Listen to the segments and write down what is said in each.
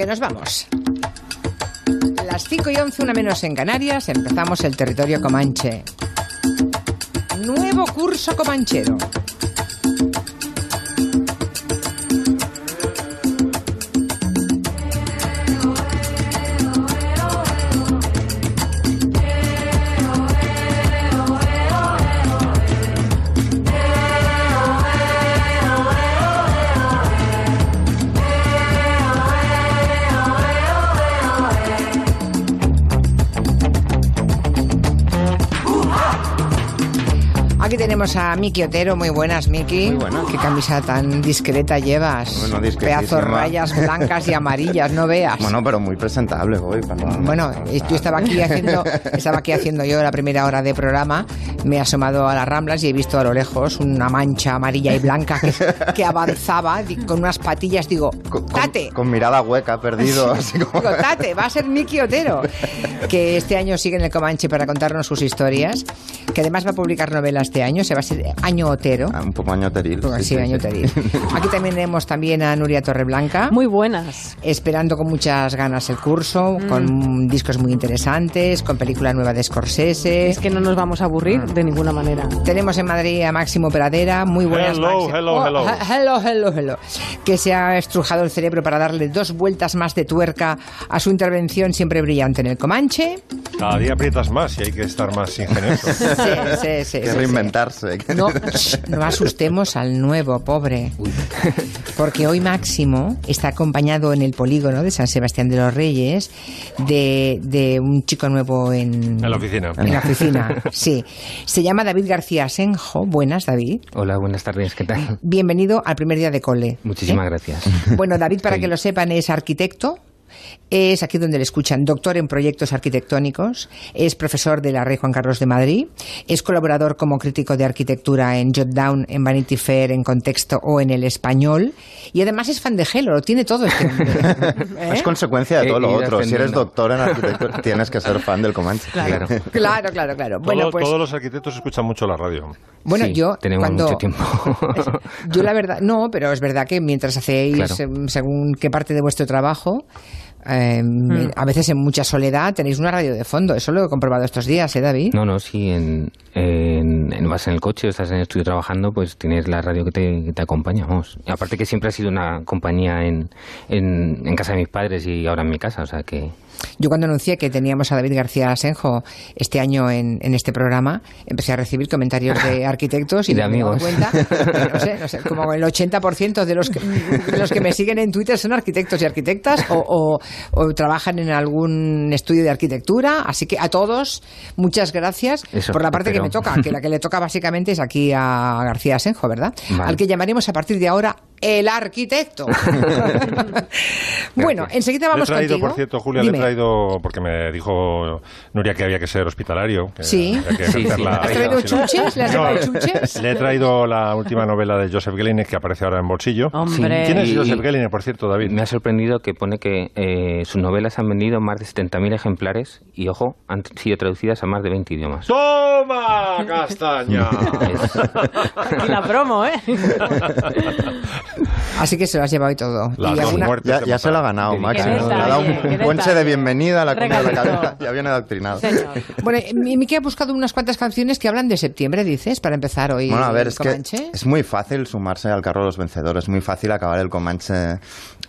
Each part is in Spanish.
Que nos vamos. Las 5 y 11, una menos en Canarias, empezamos el territorio comanche. Nuevo curso comanchero. Tenemos a Miki Otero, muy buenas Miki. Muy buenas. Qué camisa tan discreta llevas. Bueno. Pedazos rayas blancas y amarillas, no veas. Bueno, pero muy presentable hoy. Bueno, yo estaba aquí haciendo, estaba aquí haciendo yo la primera hora de programa, me he asomado a las ramblas y he visto a lo lejos una mancha amarilla y blanca que, que avanzaba con unas patillas. Digo, Con, con- tate, con mirada hueca, perdido. así como- Digo, tate, va a ser Miki Otero, que este año sigue en el Comanche para contarnos sus historias, que además va a publicar novela este año, se va a ser Año Otero. Ah, un poco año teril. Pues sí, sí, año sí. teril. Aquí también tenemos también a Nuria Torreblanca. Muy buenas. esperando con muchas ganas el curso, con discos muy interesantes, con película nueva de Scorsese. Es que no nos vamos a aburrir de ninguna manera. Tenemos en Madrid a Máximo Pradera, muy buenas Hello, Máximo. hello, Oh, hello. he- hello, hello, hello. Que se ha estrujado el cerebro para darle dos vueltas más de tuerca a su intervención siempre brillante en el Comanche. Cada día aprietas más y hay que estar más ingenioso. Sí, sí, sí. Que sí, sí. reinventarse. No, no asustemos al nuevo, pobre. Porque hoy Máximo está acompañado en el polígono de San Sebastián de los Reyes de, de un chico nuevo en, En la oficina. En la oficina, sí. Se llama David García Senjo. Buenas, David. Hola, buenas tardes, ¿qué tal? Bienvenido al primer día de cole. Muchísimas ¿Eh? gracias. Bueno, David, para que lo sepan, es arquitecto. Es aquí donde le escuchan, doctor en proyectos arquitectónicos, es profesor de la Rey Juan Carlos de Madrid, es colaborador como crítico de arquitectura en Jotdown, en Vanity Fair, en Contexto o en El Español, y además es fan de Gelo, lo tiene todo este hombre. ¿Eh? Es consecuencia de todo lo otro. Si eres doctor en arquitectura, tienes que ser fan del Comanche. Claro. Claro, claro, claro. Bueno, Todos- pues, Todos los arquitectos escuchan mucho la radio. bueno, Sí, yo tenemos cuando mucho tiempo. Yo la verdad, no, pero es verdad que mientras hacéis, Claro. em, según qué parte de vuestro trabajo, Mm. a veces en mucha soledad tenéis una radio de fondo. Eso lo he comprobado estos días, ¿eh, David? No, no, sí, en, en, en- vas en el coche o estás en el estudio trabajando, pues tienes la radio que te, que te acompaña, vamos. Y aparte que siempre ha sido una compañía en, en, en casa de mis padres y ahora en mi casa, o sea que... Yo cuando anuncié que teníamos a David García Asenjo este año en, en este programa, empecé a recibir comentarios de arquitectos y, Y de me amigos. cuenta, no sé, no sé, como el 80% de los, que, de los que me siguen en Twitter son arquitectos y arquitectas o, o- o trabajan en algún estudio de arquitectura. Así que a todos, muchas gracias Eso, por la parte que me toca, que la que le toca básicamente es aquí a García Asenjo, ¿verdad? Vale. Al que llamaremos a partir de ahora el arquitecto. bueno, enseguida Le he vamos traído, contigo. por cierto, Julia, Dime. le he traído, porque me dijo Nuria que había que ser hospitalario. que Sí. había que Sí, ejercer sí. la ¿Has traído chuches? ¿Le has No, llevado chuches? Le he traído la última novela de Joseph Gelliner que aparece ahora en bolsillo. Hombre. ¿Quién es Y- Joseph Gelliner, por cierto, David? Me ha sorprendido que pone que eh, sus novelas han vendido más de 70.000 ejemplares y, ojo, han sido traducidas a más de 20 idiomas. ¡Toma, castaña! Aquí la promo, ¿eh? Así que se lo has llevado y todo. Las y dos alguna- muertes Ya, se lo ha ganado, detalle, Le ha dado un, ponche de bienvenida a la cuenta de la cabeza. Ya viene adoctrinado. Señor. Bueno, mi- Miki ha buscado unas cuantas canciones que hablan de septiembre, dices, para empezar hoy. Bueno, a ver, es que es muy fácil sumarse al carro de los vencedores, es muy fácil acabar el Comanche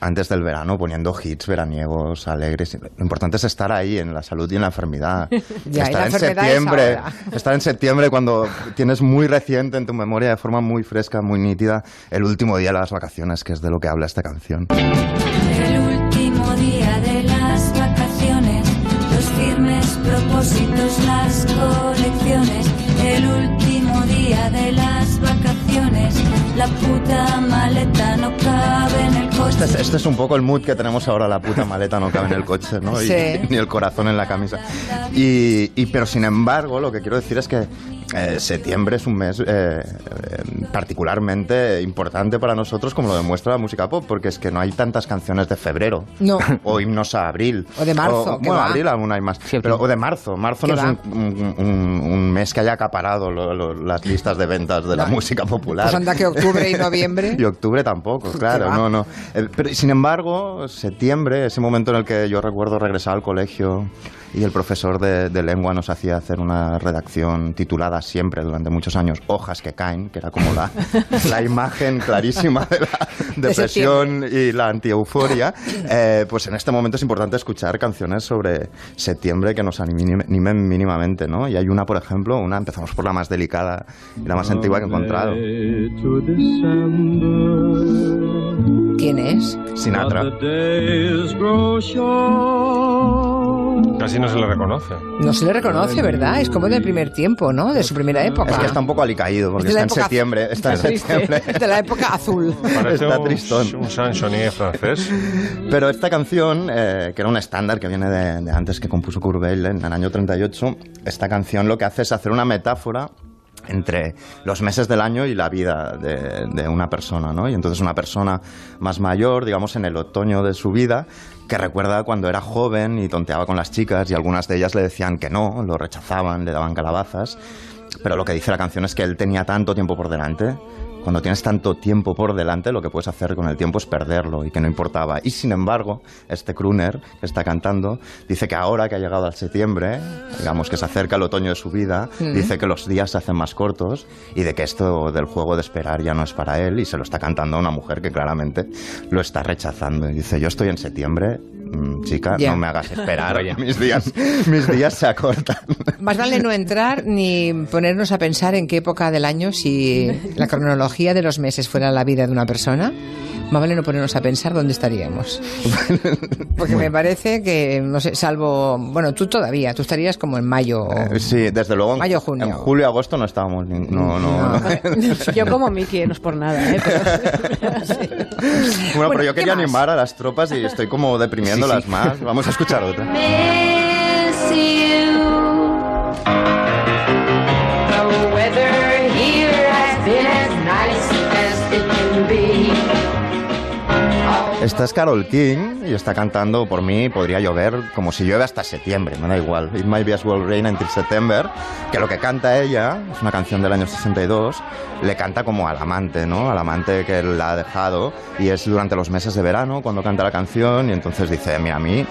antes del verano poniendo hits veraniegos, alegres. Lo importante es estar ahí en la salud y en la enfermedad. Ya, estar la en es septiembre, estar en septiembre cuando tienes muy reciente en tu memoria de forma muy fresca, muy nítida, el último día de las vacaciones, que es de lo que habla esta canción. El último día de las vacaciones, los firmes propósitos, las colecciones. El último día de las vacaciones, la puta Este es, este es un poco el mood que tenemos ahora, la puta maleta no cabe en el coche, ¿no? Y- ni el corazón en la camisa. Y, y- pero sin embargo, lo que quiero decir es que eh, septiembre es un mes eh, eh, particularmente importante para nosotros, como lo demuestra la música pop, porque es que no hay tantas canciones de febrero. No. O himnos a abril. O de marzo, que bueno, va. abril aún hay más. Sí, Pero, o de marzo. Marzo no es va. un, un- un- un mes que haya acaparado lo- lo- las listas de ventas de la No. música popular. Pues anda que octubre y noviembre. Y octubre tampoco, claro, no, no. Eh, Pero sin embargo, septiembre, ese momento en el que yo recuerdo regresar al colegio y el profesor de, de lengua nos hacía hacer una redacción titulada siempre durante muchos años Hojas que caen, que era como la, la imagen clarísima de la depresión y la antieuforia, eh, pues en este momento es importante escuchar canciones sobre septiembre que nos animen mínimamente, ¿no? Y hay una, por ejemplo, una, empezamos por la más delicada y la más antigua que he encontrado, ¿Quién es? Sinatra. Casi no se le reconoce. No se le reconoce, ¿verdad? Es como del primer tiempo, ¿no? De su primera época. Es que está un poco alicaído porque está en septiembre. Está en septiembre. De la época azul. Parece Está un, tristón. un chansonnier francés. Pero esta canción, eh, que era un estándar que viene de, de antes que compuso Weill en el año 38, esta canción lo que hace es hacer una metáfora entre los meses del año y la vida de, de una persona, ¿no? Y entonces una persona más mayor, digamos, en el otoño de su vida, que recuerda cuando era joven y tonteaba con las chicas y algunas de ellas le decían que no, lo rechazaban, le daban calabazas. Pero lo que dice la canción es que él tenía tanto tiempo por delante. Cuando tienes tanto tiempo por delante, lo que puedes hacer con el tiempo es perderlo y que no importaba. Y sin embargo, este crooner que está cantando dice que ahora que ha llegado al septiembre, digamos que se acerca el otoño de su vida, dice que los días se hacen más cortos y de que esto del juego de esperar ya no es para él y se lo está cantando a una mujer que claramente lo está rechazando. Y dice, yo estoy en septiembre, chica, Ya. no me hagas esperar, Vaya. mis días, mis días se acortan. Más vale no entrar ni ponernos a pensar en qué época del año, si la cronología de los meses fuera la vida de una persona, más vale no ponernos a pensar dónde estaríamos. Porque me parece que, no sé, salvo, bueno, tú todavía, tú estarías como en mayo. Eh, Sí, desde luego. Mayo, junio. En julio, agosto no estábamos. ni- no, no, no. Yo como Miki, no es por nada, ¿eh? Pero- Bueno, pero yo ¿qué quería más? animar a las tropas y estoy como deprimiéndolas más. Vamos a escuchar otra. Esta es Carol King y está cantando por mí podría llover como si llueve hasta septiembre, me da igual. It might be as well rain until September, que lo que canta ella, es una canción del año 62, le canta como al amante, ¿no? Al amante que la ha dejado y es durante los meses de verano cuando canta la canción y entonces dice, mira, a mí,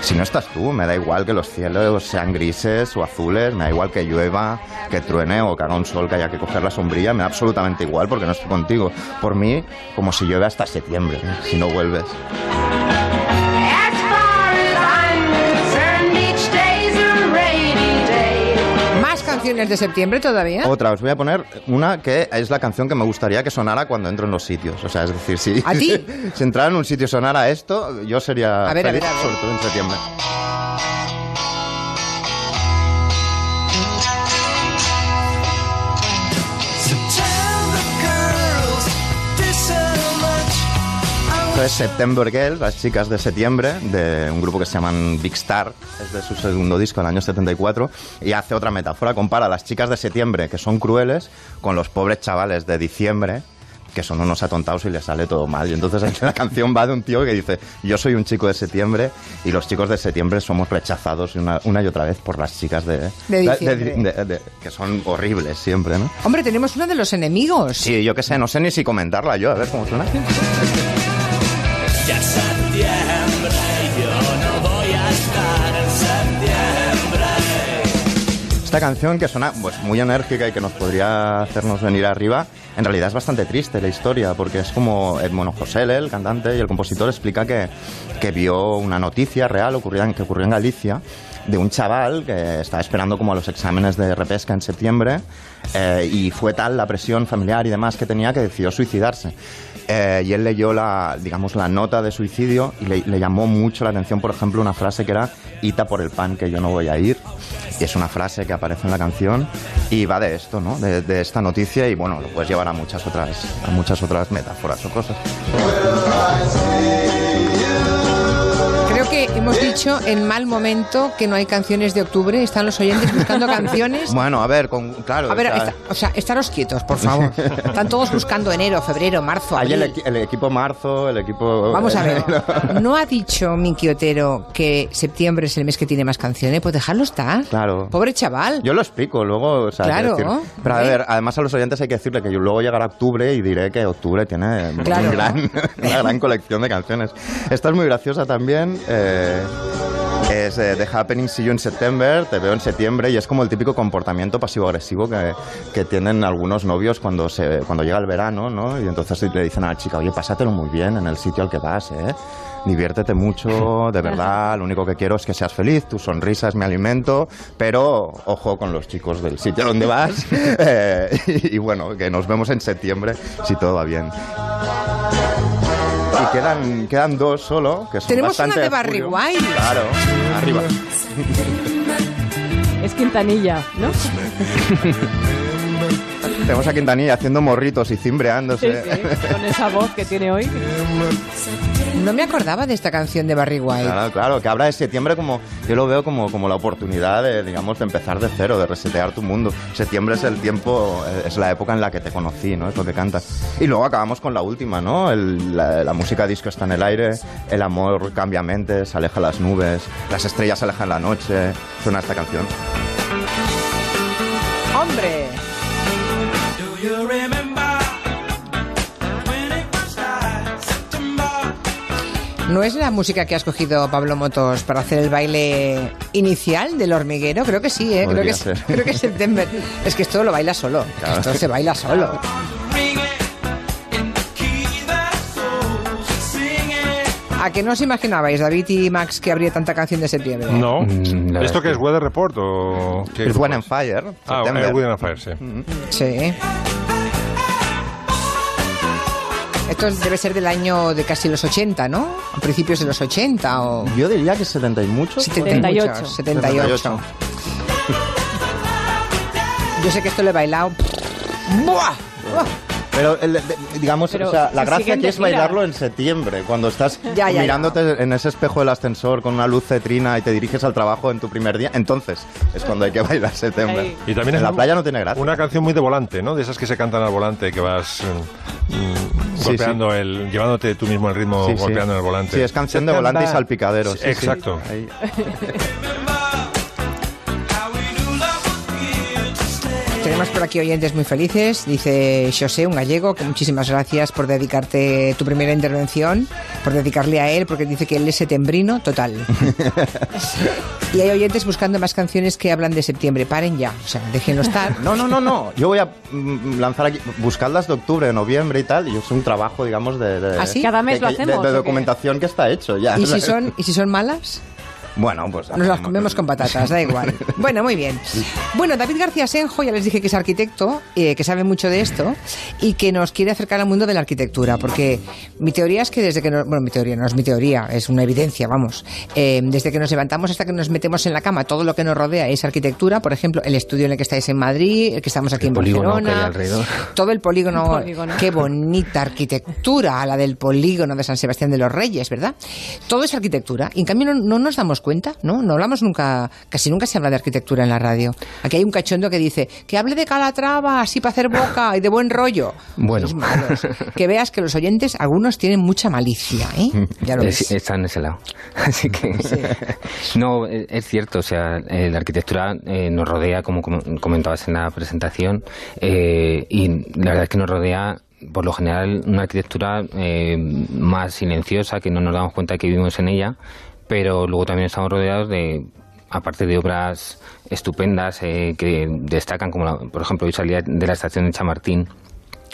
si no estás tú, me da igual que los cielos sean grises o azules, me da igual que llueva, que truene o que haga un sol, que haya que coger la sombrilla, me da absolutamente igual porque no estoy contigo. Por mí, como si llueve hasta septiembre, si no vuelves. ¿Más canciones de septiembre todavía? Otra, os voy a poner una que es la canción que me gustaría que sonara cuando entro en los sitios. O sea, es decir, si, ¿A ti? si entrara en un sitio y sonara esto, yo sería A ver, a feliz, ver, a ver. sobre todo en septiembre. Esto es September Girls, las chicas de septiembre, de un grupo que se llaman Big Star, es de su segundo disco, del año 74, y hace otra metáfora, compara a las chicas de septiembre, que son crueles, con los pobres chavales de diciembre, que son unos atontados y les sale todo mal. Y entonces la canción va de un tío que dice, yo soy un chico de septiembre y los chicos de septiembre somos rechazados una, una y otra vez por las chicas de, De de- de- que son horribles siempre, ¿no? Hombre, tenemos uno de los enemigos. Sí, yo qué sé, no sé ni si comentarla yo, a ver cómo suena. Esta canción que suena pues, muy enérgica y que nos podría hacernos venir arriba, en realidad es bastante triste la historia, porque es como Edmono Josele, el cantante y el compositor, explica que, que vio una noticia real ocurrida en- que ocurrió en Galicia de un chaval que estaba esperando como a los exámenes de repesca en septiembre eh, y fue tal la presión familiar y demás que tenía que decidió suicidarse. Eh, y él leyó la, digamos, la nota de suicidio y le, le llamó mucho la atención, por ejemplo, una frase que era Ita por el pan que yo no voy a ir. Y es una frase que aparece en la canción y va de esto, ¿no? De, de esta noticia y bueno, lo puedes llevar a muchas otras, a muchas otras metáforas o cosas. Hemos dicho en mal momento que no hay canciones de octubre. Están los oyentes buscando canciones. Bueno, a ver, con, claro. A ver, está- o sea, estaros quietos, por favor. Están todos buscando enero, febrero, marzo, hay el, el equipo marzo, el equipo. Vamos a ver. ¿No ha dicho Miki Otero que septiembre es el mes que tiene más canciones? Pues dejarlo estar. Claro. Pobre chaval. Yo lo explico luego. O sea, Claro, decir- pero a ver, además a los oyentes hay que decirle que yo luego llegará octubre y diré que octubre tiene un una gran colección de canciones. Esta es muy graciosa también. eh, es eh, The Happening See You in September, te veo en septiembre y es como el típico comportamiento pasivo-agresivo que, que tienen algunos novios cuando, se, cuando llega el verano, ¿no? Y entonces le dicen a la chica, oye, pásatelo muy bien en el sitio al que vas, ¿eh? Diviértete mucho, de verdad, lo único que quiero es que seas feliz, tu sonrisa es mi alimento, pero ojo con los chicos del sitio donde vas eh, y, y bueno, que nos vemos en septiembre si todo va bien. Y quedan, quedan dos solo, que son Tenemos bastante una de Barry. White. Claro, arriba. Es Quintanilla, ¿no? Tenemos a Quintanilla haciendo morritos y Sí, cimbreándose. sí, con esa voz que tiene hoy. No me acordaba de esta canción de Barry White. Claro, claro, que habla de septiembre como, yo lo veo como, como la oportunidad de, digamos, de empezar de cero, de resetear tu mundo. Septiembre es el tiempo, eh, es la época en la que te conocí, ¿no? Es lo que canta. Y luego acabamos con la última, ¿no? El- la, la música disco está en el aire, el amor cambia mentes, aleja las nubes, las estrellas alejan la noche. Suena esta canción. ¿No es la música que ha escogido Pablo Motos para hacer el baile inicial del hormiguero? Creo que sí, ¿eh? Creo que, es, creo que es September. Es que esto lo baila solo. Claro. Esto se baila solo. ¿A que no os imaginabais, David y Max, que habría tanta canción de septiembre? No. Mm, ¿Esto qué es? ¿Weather Report o qué? Es When and Fire, Ah, eh, Weather and Fire, sí. Sí. Esto debe ser del año de casi los 80, ¿no? A principios de los 80 o... Yo diría que 70 y muchos. 78. 78. 78. 78. Yo sé que esto lo he bailado. ¡Buah! ¡Buah! Pero, el- de- digamos, Pero o sea, la se gracia aquí es gira. bailarlo en septiembre, cuando estás Ya, ya, mirándote en ese espejo del ascensor con una luz cetrina y te diriges al trabajo en tu primer día. Entonces es cuando hay que bailar septiembre. Ahí. Y también en la un- playa no tiene gracia. Una canción muy de volante, ¿no? De esas que se cantan al volante, que vas mm, mm, Sí, golpeando el, llevándote tú mismo el ritmo, Sí, golpeando en el volante. Sí, es canción de volante y salpicadero. sí, sí. Exacto. Ahí. Tenemos por aquí oyentes muy felices. Dice José, un gallego, que muchísimas gracias por dedicarte tu primera intervención, por dedicarle a él, porque dice que él es setembrino total. y hay oyentes buscando más canciones que hablan de septiembre. Paren ya, o sea, déjenlo estar. No, no, no, no. Yo voy a mm, lanzar aquí, buscadlas de octubre, de noviembre y tal. Y es un trabajo, digamos, de, de- ¿Ah, sí? Cada mes de- lo de- hacemos, De, ¿o qué? documentación que está hecho ya. ¿Y si son, ¿y si son malas? Bueno, pues... Nos las comemos con patatas, da igual. Bueno, muy bien. Bueno, David García Senjo, ya les dije que es arquitecto, eh, que sabe mucho de esto y que nos quiere acercar al mundo de la arquitectura, porque mi teoría es que desde que nos, bueno, mi teoría no es mi teoría, es una evidencia, vamos. Eh, desde que nos levantamos hasta que nos metemos en la cama, todo lo que nos rodea es arquitectura, por ejemplo, el estudio en el que estáis en Madrid, el que estamos aquí El en Barcelona, todo el polígono, El polígono. qué bonita arquitectura, la del polígono de San Sebastián de los Reyes, ¿verdad? Todo es arquitectura. Y en cambio no, no nos damos cuenta, ¿no? No hablamos nunca, casi nunca se habla de arquitectura en la radio. Aquí hay un cachondo que dice, que hable de Calatrava, así para hacer boca y de buen rollo. Bueno. Malos. Que veas que los oyentes, algunos tienen mucha malicia, ¿eh? Ya lo Es- ves. está en ese lado. Así que. No, es es cierto. O sea, eh, la arquitectura eh, nos rodea, como com- comentabas en la presentación, eh, y la verdad es que nos rodea. Por lo general, una arquitectura eh, más silenciosa, que no nos damos cuenta de que vivimos en ella, pero luego también estamos rodeados de, aparte de obras estupendas eh, que destacan, como la- por ejemplo, hoy salía de la estación de Chamartín,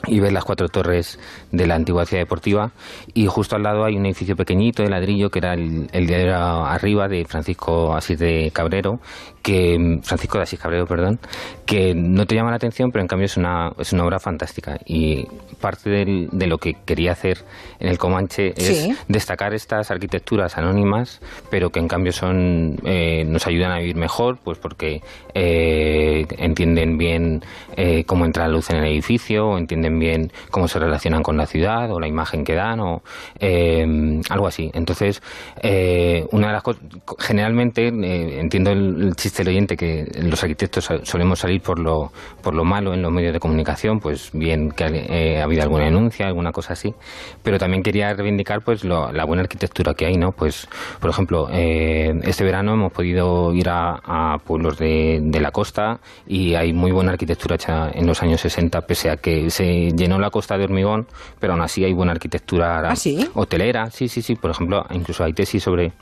y ves las cuatro torres de la antigua ciudad deportiva y justo al lado hay un edificio pequeñito de ladrillo que era el, el de arriba de Francisco Asís de Cabrero que Francisco de Asís Cabrero perdón que no te llama la atención pero en cambio es una es una obra fantástica y parte del- de lo que quería hacer en el Comanche es Sí. destacar estas arquitecturas anónimas pero que en cambio son eh, nos ayudan a vivir mejor pues porque eh, entienden bien eh, cómo entra la luz en el edificio o entienden bien cómo se relacionan con la ciudad o la imagen que dan o eh, algo así. Entonces, eh, una de las cosas, generalmente eh, entiendo el, el chiste del oyente que los arquitectos so- solemos salir por lo, por lo malo en los medios de comunicación, pues bien que eh, ha habido alguna denuncia, alguna cosa así, pero también quería reivindicar pues lo- la buena arquitectura que hay, ¿no? Pues, por ejemplo, eh, este verano hemos podido ir a, a pueblos de, de la costa y hay muy buena arquitectura hecha en los años 60, pese a que se llenó la costa de hormigón, pero aún así hay buena arquitectura ¿Ah, sí? hotelera, sí, sí, sí, por ejemplo, incluso hay tesis sobre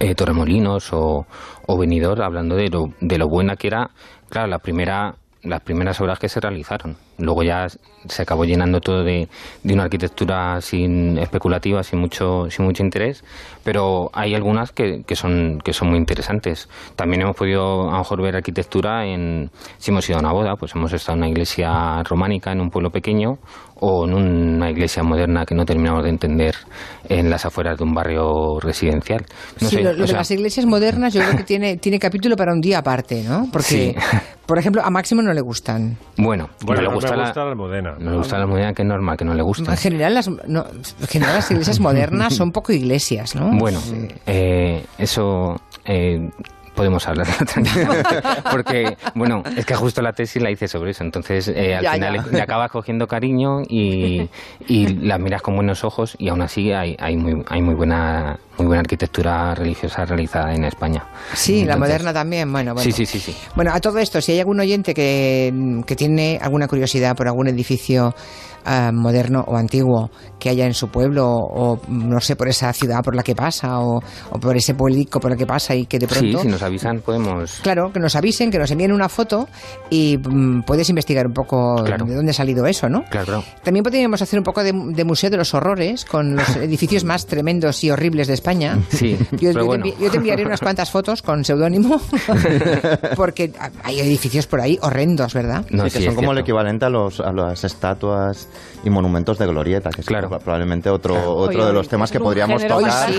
eh, Torremolinos o, o Benidorm hablando de lo, de lo buena que era, claro, la primera las primeras obras que se realizaron. Luego ya se acabó llenando todo de, de una arquitectura sin especulativa, sin mucho, sin mucho interés, pero hay algunas que, que son que son muy interesantes. También hemos podido a lo mejor ver arquitectura en si hemos ido a una boda, pues hemos estado en una iglesia románica en un pueblo pequeño o en una iglesia moderna que no terminamos de entender en las afueras de un barrio residencial. No sí, sé, lo, lo o de sea, las iglesias modernas yo creo que tiene, tiene capítulo para un día aparte, ¿no? Porque, Sí. por ejemplo, a Máximo no le gustan. Bueno, Bueno, no le gusta me la, gusta la almudena. no le gusta la almudena, que es normal que no le guste. En general, las, no, en general las iglesias modernas son poco iglesias, ¿no? Bueno, eh, eso eh, podemos hablar porque bueno es que justo la tesis la hice sobre eso entonces eh, al Ya, final ya. Le, le acabas cogiendo cariño y, y la miras con buenos ojos y aún así hay, hay muy hay muy buena muy buena arquitectura religiosa realizada en España Sí, la moderna también, bueno, bueno. sí sí sí sí Bueno, a todo esto, si hay algún oyente que, que tiene alguna curiosidad por algún edificio ah, moderno o antiguo que haya en su pueblo o no sé, por esa ciudad por la que pasa o, o por ese pueblico por el que pasa y que de sí pronto... si nos avisan podemos Claro, que nos avisen, que nos envíen una foto y mm, puedes investigar un poco Claro. de dónde ha salido eso, ¿no? claro claro También podríamos hacer un poco de, de Museo de los Horrores con los edificios más tremendos y horribles de España. Sí, yo, pero te bueno. envi- yo te enviaré unas cuantas fotos con seudónimo porque hay edificios por ahí horrendos, ¿verdad? no Sí, sí, que son es como el equivalente a, los, a las estatuas y monumentos de glorieta, que es Claro. probablemente otro, otro Oye, de los temas que podríamos tocar,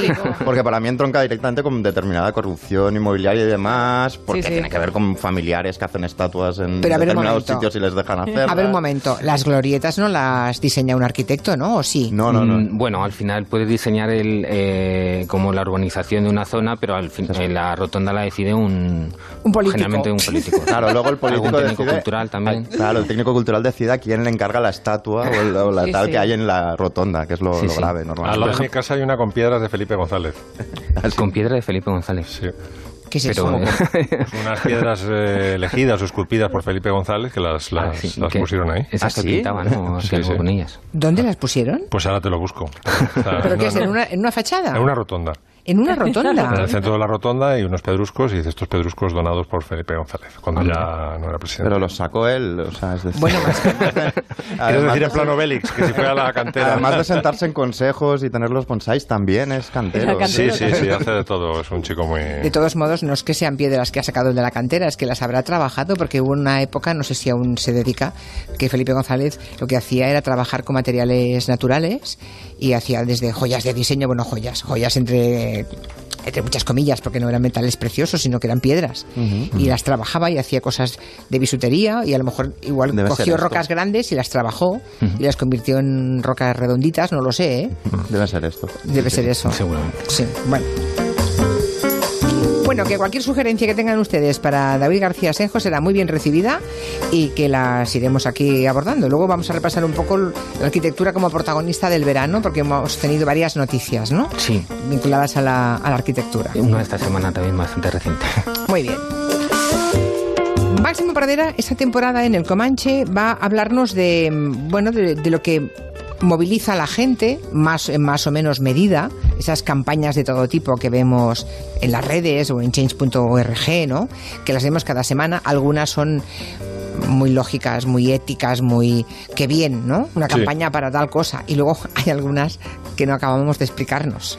porque para mí entronca directamente con determinada corrupción inmobiliaria y demás, porque Sí, sí. tiene que ver con familiares que hacen estatuas en Pero a ver un determinados momento. sitios y les dejan hacer. A ver un momento, las glorietas no las diseña un arquitecto, ¿no? ¿O sí? No, no, no. Mm, Bueno, al final puedes diseñar el, eh, como la urbanización de una zona, pero al fin, eh, la rotonda la decide un, Un político. generalmente un político. Claro, luego el político Algún técnico decide- cultural también. Claro, el técnico cultural decide a quién le encarga la estatua o, el- o la Sí, tal sí. que hay en la rotonda, que es lo, Sí, lo grave Al lado normalmente. de mi casa hay una con piedras de Felipe González. Con piedra de Felipe González. Sí. ¿Qué es Pero, eso? Pues unas piedras eh, elegidas o esculpidas por Felipe González que las, las, Ah, sí, las que pusieron ahí. Esas ¿Ah, que sí? pintaban, ¿no? Sí, sí. con ellas. ¿Dónde las pusieron? Pues ahora te lo busco. O sea, ¿Pero qué es? no, ¿En no. una, en una fachada? En una rotonda. ¿En una rotonda? En el centro de la rotonda hay unos pedruscos y dice estos pedruscos donados por Felipe González, cuando ya no era presidente. Pero los sacó él, o sea, es decir... Bueno, más que- Quiero además decir de en plano Bélix, que si fue a la cantera. Además de sentarse en consejos y tener los bonsáis, también es cantero. Sí, sí, sí, hace de todo. Es un chico muy... De todos modos, no es que sean piedras que ha sacado de la cantera, es que las habrá trabajado porque hubo una época, no sé si aún se dedica, que Felipe González lo que hacía era trabajar con materiales naturales y hacía desde joyas de diseño, bueno, joyas, joyas entre entre muchas comillas, porque no eran metales preciosos, sino que eran piedras. Y las trabajaba y hacía cosas de bisutería y a lo mejor igual Debe cogió rocas grandes y las trabajó y las convirtió en rocas redonditas, no lo sé, ¿eh? Debe ser esto. Debe ser eso. Seguramente. Sí, bueno. Bueno, que cualquier sugerencia que tengan ustedes para David García Senjo será muy bien recibida y que las iremos aquí abordando. Luego vamos a repasar un poco la arquitectura como protagonista del verano, porque hemos tenido varias noticias, ¿no? Sí, Vinculadas a la, a la arquitectura. una de esta semana también bastante reciente. Muy bien. Máximo Pradera, esta temporada en el Comanche va a hablarnos de, mm, bueno, de, de lo que moviliza a la gente, más en más o menos medida, esas campañas de todo tipo que vemos en las redes o en change.org, ¿no? Que las vemos cada semana. Algunas son muy lógicas, muy éticas, muy... ¡Qué bien, ¿no? Una Sí. campaña para tal cosa. Y luego hay algunas que no acabamos de explicarnos.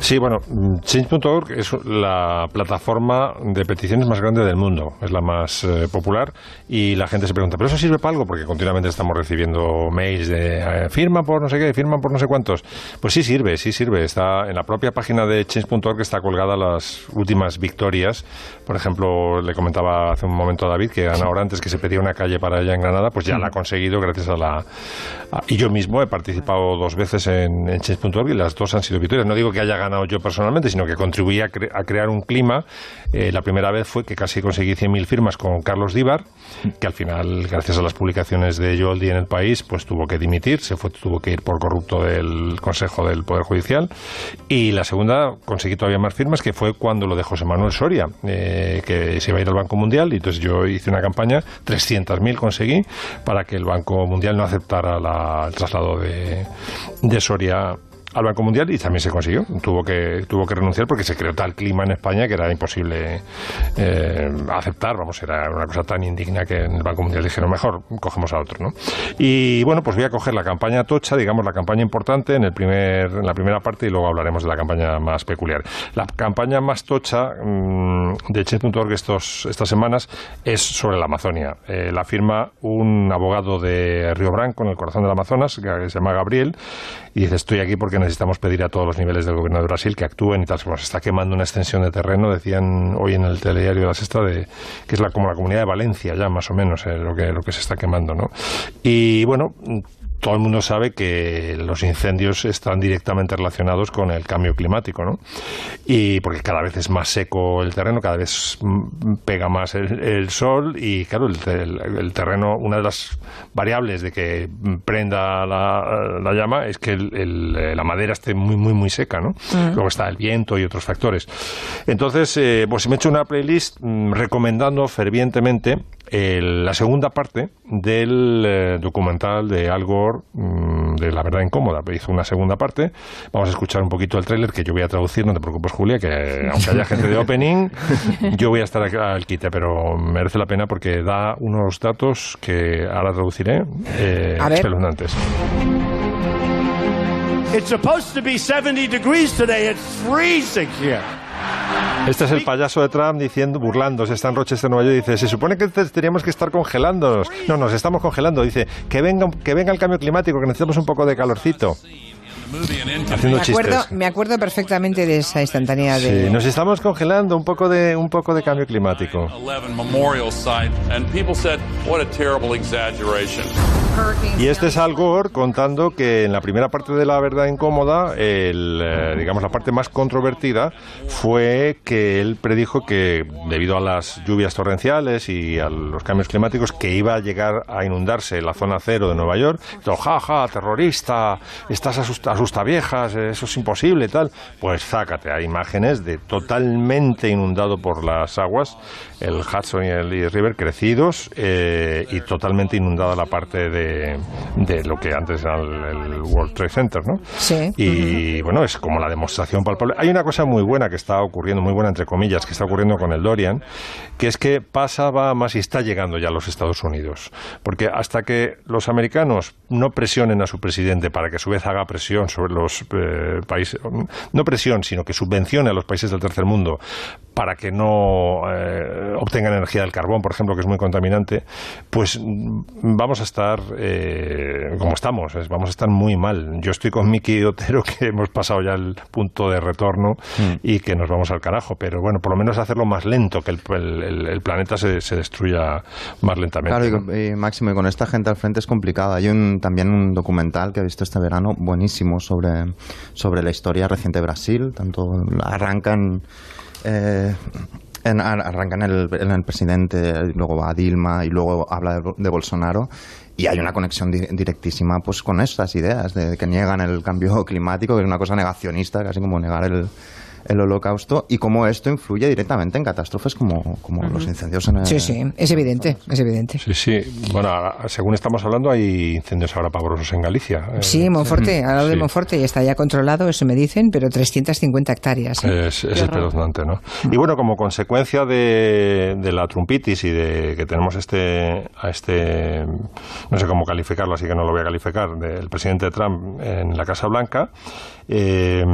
Sí, bueno, Change.org es la plataforma de peticiones más grande del mundo, es la más eh, popular y la gente se pregunta, ¿pero eso sirve para algo? Porque continuamente estamos recibiendo mails de eh, firma por no sé qué, firma por no sé cuántos. Pues sí sirve, sí sirve. Está en la propia página de Change.org está colgada las últimas victorias. Por ejemplo, le comentaba hace un momento a David que Ana Orantes, que se pedía una calle para ella en Granada, pues ya la ha conseguido gracias a la... a- y yo mismo he participado dos veces en, en Change.org y las dos han sido victorias. No digo que haya ganado yo personalmente, sino que contribuí a, cre- a crear un clima. Eh, la primera vez fue que casi conseguí 100.000 firmas con Carlos Díbar, que al final, gracias a las publicaciones de Yoldi en el país, pues tuvo que dimitir, se fue, tuvo que ir por corrupto del Consejo del Poder Judicial. Y la segunda, conseguí todavía más firmas, que fue cuando lo de José Manuel Soria, eh, que se iba a ir al Banco Mundial, y entonces yo hice una campaña, 300.000 conseguí, para que el Banco Mundial no aceptara la- el traslado de, de Soria al Banco Mundial y también se consiguió. Tuvo que, tuvo que renunciar porque se creó tal clima en España que era imposible eh, aceptar. Vamos, era una cosa tan indigna que en el Banco Mundial dijeron mejor, cogemos a otro. ¿no? Y bueno, pues voy a coger la campaña tocha, digamos la campaña importante en, el primer, en la primera parte y luego hablaremos de la campaña más peculiar. La campaña más tocha mm, de Change.org estas semanas es sobre la Amazonia. Eh, la firma un abogado de Río Branco, en el corazón del Amazonas, que se llama Gabriel, y dice, estoy aquí porque necesitamos pedir a todos los niveles del gobierno de Brasil que actúen y tal. Bueno, se está quemando una extensión de terreno, decían hoy en el telediario de la Sexta, de, que es la, como la comunidad de Valencia ya, más o menos, eh, lo, que, lo que se está quemando, ¿no? Y bueno, todo el mundo sabe que los incendios están directamente relacionados con el cambio climático, ¿no? Y porque cada vez es más seco el terreno, cada vez mm, pega más el, el sol y, claro, el, el- el terreno, una de las variables de que prenda la, la llama es que la madera esté muy, muy, muy seca, ¿no? Luego está el viento y otros factores. Entonces, eh, pues me he hecho una playlist mm, recomendando fervientemente el- la segunda parte del eh, documental de Al Gore mm, de La Verdad Incómoda. Hizo una segunda parte. Vamos a escuchar un poquito el tráiler que yo voy a traducir, no te preocupes, Julia, que aunque haya gente de opening, yo voy a estar al quite, pero merece la pena porque da unos datos que ahora traduciré eh, A ver. espeluznantes. It's supposed to be 70 degrees today. It's freezing here. Este es el payaso de Trump diciendo, burlándose, está en Rochester, Nueva York, dice, se supone que te- teníamos que estar congelándonos. No, nos estamos congelando. Dice, que venga, que venga el cambio climático, que necesitamos un poco de calorcito. Haciendo Me acuerdo, chistes. me acuerdo perfectamente de esa instantánea de... Sí, nos estamos congelando un poco de un poco de cambio climático. 11 memorial site, and people said, "What a terrible exaggeration." Y este es Al Gore contando que en la primera parte de La Verdad Incómoda, el, eh, digamos la parte más controvertida fue que él predijo que debido a las lluvias torrenciales y a los cambios climáticos que iba a llegar a inundarse la zona cero de Nueva York. Todo, ja, terrorista, estás asusta, asusta viejas, eso es imposible tal. Pues zácate, hay imágenes de totalmente inundado por las aguas, el Hudson y el East River crecidos eh, y totalmente inundada la parte de, de lo que antes era el, el World Trade Center, ¿no? Sí. Y bueno, es como la demostración palpable. Hay una cosa muy buena que está ocurriendo, muy buena entre comillas, que está ocurriendo con el Dorian, que es que pasa, va más y está llegando ya a los Estados Unidos. Porque hasta que los americanos no presionen a su presidente para que a su vez haga presión sobre los eh, países, no presión, sino que subvencione a los países del tercer mundo para que no eh, obtengan energía del carbón, por ejemplo, que es muy contaminante, pues mm, vamos a estar eh, como estamos, es- vamos a estar muy mal. Yo estoy con Miki Otero, que hemos pasado ya el punto de retorno y que nos vamos al carajo, pero bueno, por lo menos hacerlo más lento, que el, el- el- planeta se, se destruya más lentamente. Claro, y, y Máximo, y con esta gente al frente es complicado. Hay un, también un documental que he visto este verano buenísimo sobre, sobre la historia reciente de Brasil. Tanto arrancan, eh, en, ar- arrancan el, en el presidente, luego va Dilma y luego habla de, Bolsonaro. Y hay una conexión di- directísima pues con estas ideas de que niegan el cambio climático, que es una cosa negacionista, casi como negar el, el holocausto y cómo esto influye directamente en catástrofes como, como los incendios en el... Sí, sí, es evidente, es evidente. Sí, sí. Bueno, según estamos hablando, hay incendios ahora pavorosos en Galicia. Eh, Sí, Monforte, al lado de. Monforte ya está ya controlado, eso me dicen, pero 350 hectáreas. ¿eh? Es, es espeluznante, ¿no? Y bueno, como consecuencia de, de la trumpitis y de que tenemos este, a este, no sé cómo calificarlo, así que no lo voy a calificar, del presidente Trump en la Casa Blanca, eh,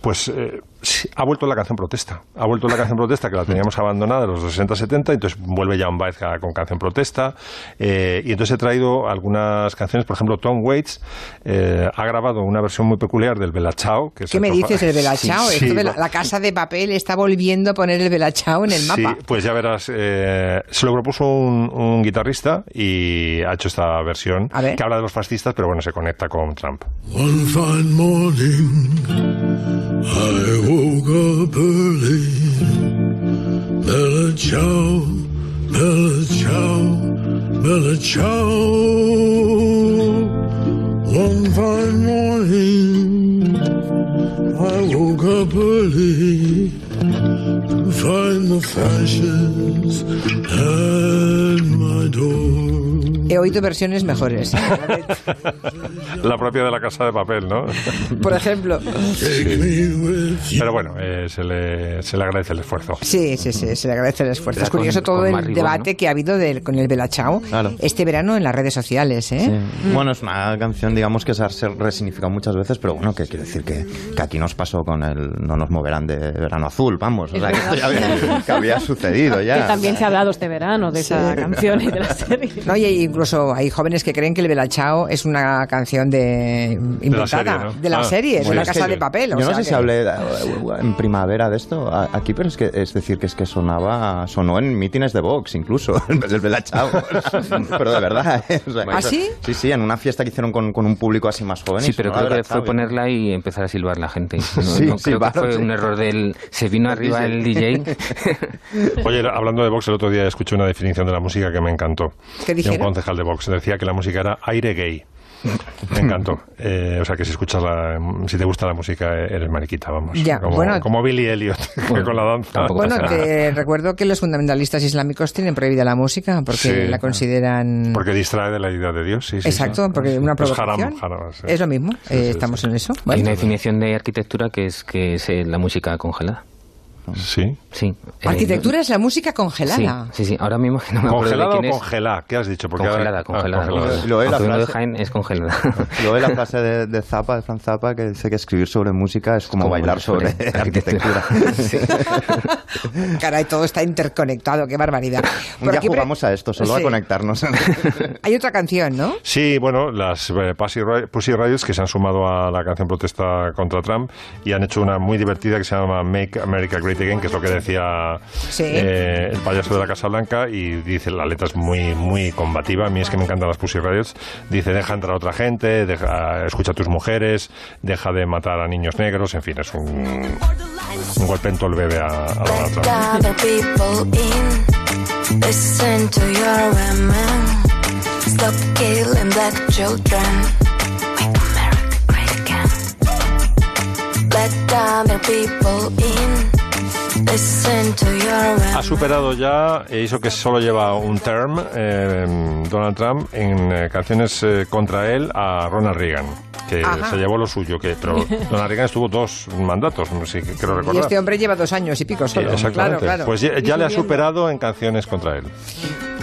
pues eh, sí, ha vuelto la canción protesta. Ha vuelto la canción protesta que la teníamos abandonada en los 60-70, entonces vuelve John Baez con canción protesta. eh, y entonces he traído algunas canciones, por ejemplo, Tom Waits eh, ha grabado una versión muy peculiar del Bella Ciao. Que ¿Qué me dices del Belachao? Sí, Esto sí, de la, casa de papel está volviendo a poner el Belachao en el mapa. Sí, pues ya verás. eh, se lo propuso un, un guitarrista y ha hecho esta versión que habla de los fascistas, pero bueno, se conecta con Trump. One fine morning, I woke up early. Bella ciao, bella ciao, bella ciao. One fine morning, I woke up early to find the fashions at my door. He oído versiones mejores. La propia de la casa de papel, ¿no? Por ejemplo. You. Pero bueno, eh, se, le, se le agradece el esfuerzo. Sí, sí, sí, se le agradece el esfuerzo. Era Es curioso con- todo con el más rigor, debate ¿no? que ha habido del- con el Belachao Claro. este verano en las redes sociales. ¿eh? Sí. Bueno, es una canción, digamos, que se ha resignificado muchas veces, pero bueno, que quiere decir que, que aquí nos pasó con el No nos moverán de verano azul, vamos. O sea, que esto ya había, que había sucedido ya. Que también se ha hablado este verano de esa canción y de la serie. No, y hay- incluso hay jóvenes que creen que el Belachao es una canción de inventada serie, ¿no? de la Ah, serie, de bueno, una es casa que de papel. o Yo no sea sé que- si hablé eh, en primavera de esto a- aquí, pero es que es decir que es que sonaba, sonó en mítines de Vox incluso, en vez del Bella Ciao. pero de verdad. ¿eh? O sea, ¿Ah, sí? Sí, sí, en una fiesta que hicieron con, con un público así más joven. Sí, pero creo que fue Ciao. ponerla y empezar a silbar la gente. No, Sí, no creo que fue sí. un error del... Se vino arriba el DJ. Oye, hablando de Vox, el otro día escuché una definición de la música que me encantó. ¿Qué De un dijeron? Concejal de Vox. Decía que la música era aire gay. Me encantó. Eh, o sea, que si escuchas la, si te gusta la música, eres mariquita, vamos. Ya, como, bueno. como Billy Elliot, que con la danza. Bueno, te recuerdo que los fundamentalistas islámicos tienen prohibida la música porque Sí. la consideran... Porque distrae de la idea de Dios, sí. sí, Exacto, sí. porque una Es provocación. haram, haram, sí. Es lo mismo, Sí, eh, sí, estamos sí. en eso. Hay Bueno, una definición de arquitectura que es que es eh, la música congelada. Sí. Sí. Eh, arquitectura es la música congelada. Sí, sí, sí. Ahora mismo que no me acuerdo de ¿Congelada o quién es. congelá? ¿Qué has dicho? Porque Congelada, ahora- ah, congelada. congelada. Lo de la vengo de frase- Jaén es congelada. Luego la frase de, de Zappa, de Frank Zappa, que dice que escribir sobre música es como, como bailar sobre, sobre arquitectura. Caray, todo está interconectado, qué barbaridad. Un día pre- jugamos a esto, solo Sí. a conectarnos. Hay otra canción, ¿no? Sí, bueno, las eh, Pussy, Ri- Pussy Riot que se han sumado a la canción protesta contra Trump y han hecho una muy divertida que se llama Make America Great Again, que es lo que decía Sí. eh, el payaso de la Casa Blanca y dice, la letra es muy, muy combativa, a mí es que me encantan las Pussy Riots, dice, deja entrar a otra gente, deja, escucha a tus mujeres, deja de matar a niños negros, en fin, es un, un golpe en todo el bebé a, a Donald Trump. other people in. Listen to your women. Stop killing black children. Make America great again. Let other people in. Ha superado ya, e hizo que solo lleva un term, eh, Donald Trump, en eh, canciones eh, contra él a Ronald Reagan, que Ajá. se llevó lo suyo, que pero Donald Reagan estuvo dos mandatos, sé, creo Y recordar. este hombre lleva dos años y pico solo. claro, claro. Pues ya, Y ya le ha superado en canciones contra él.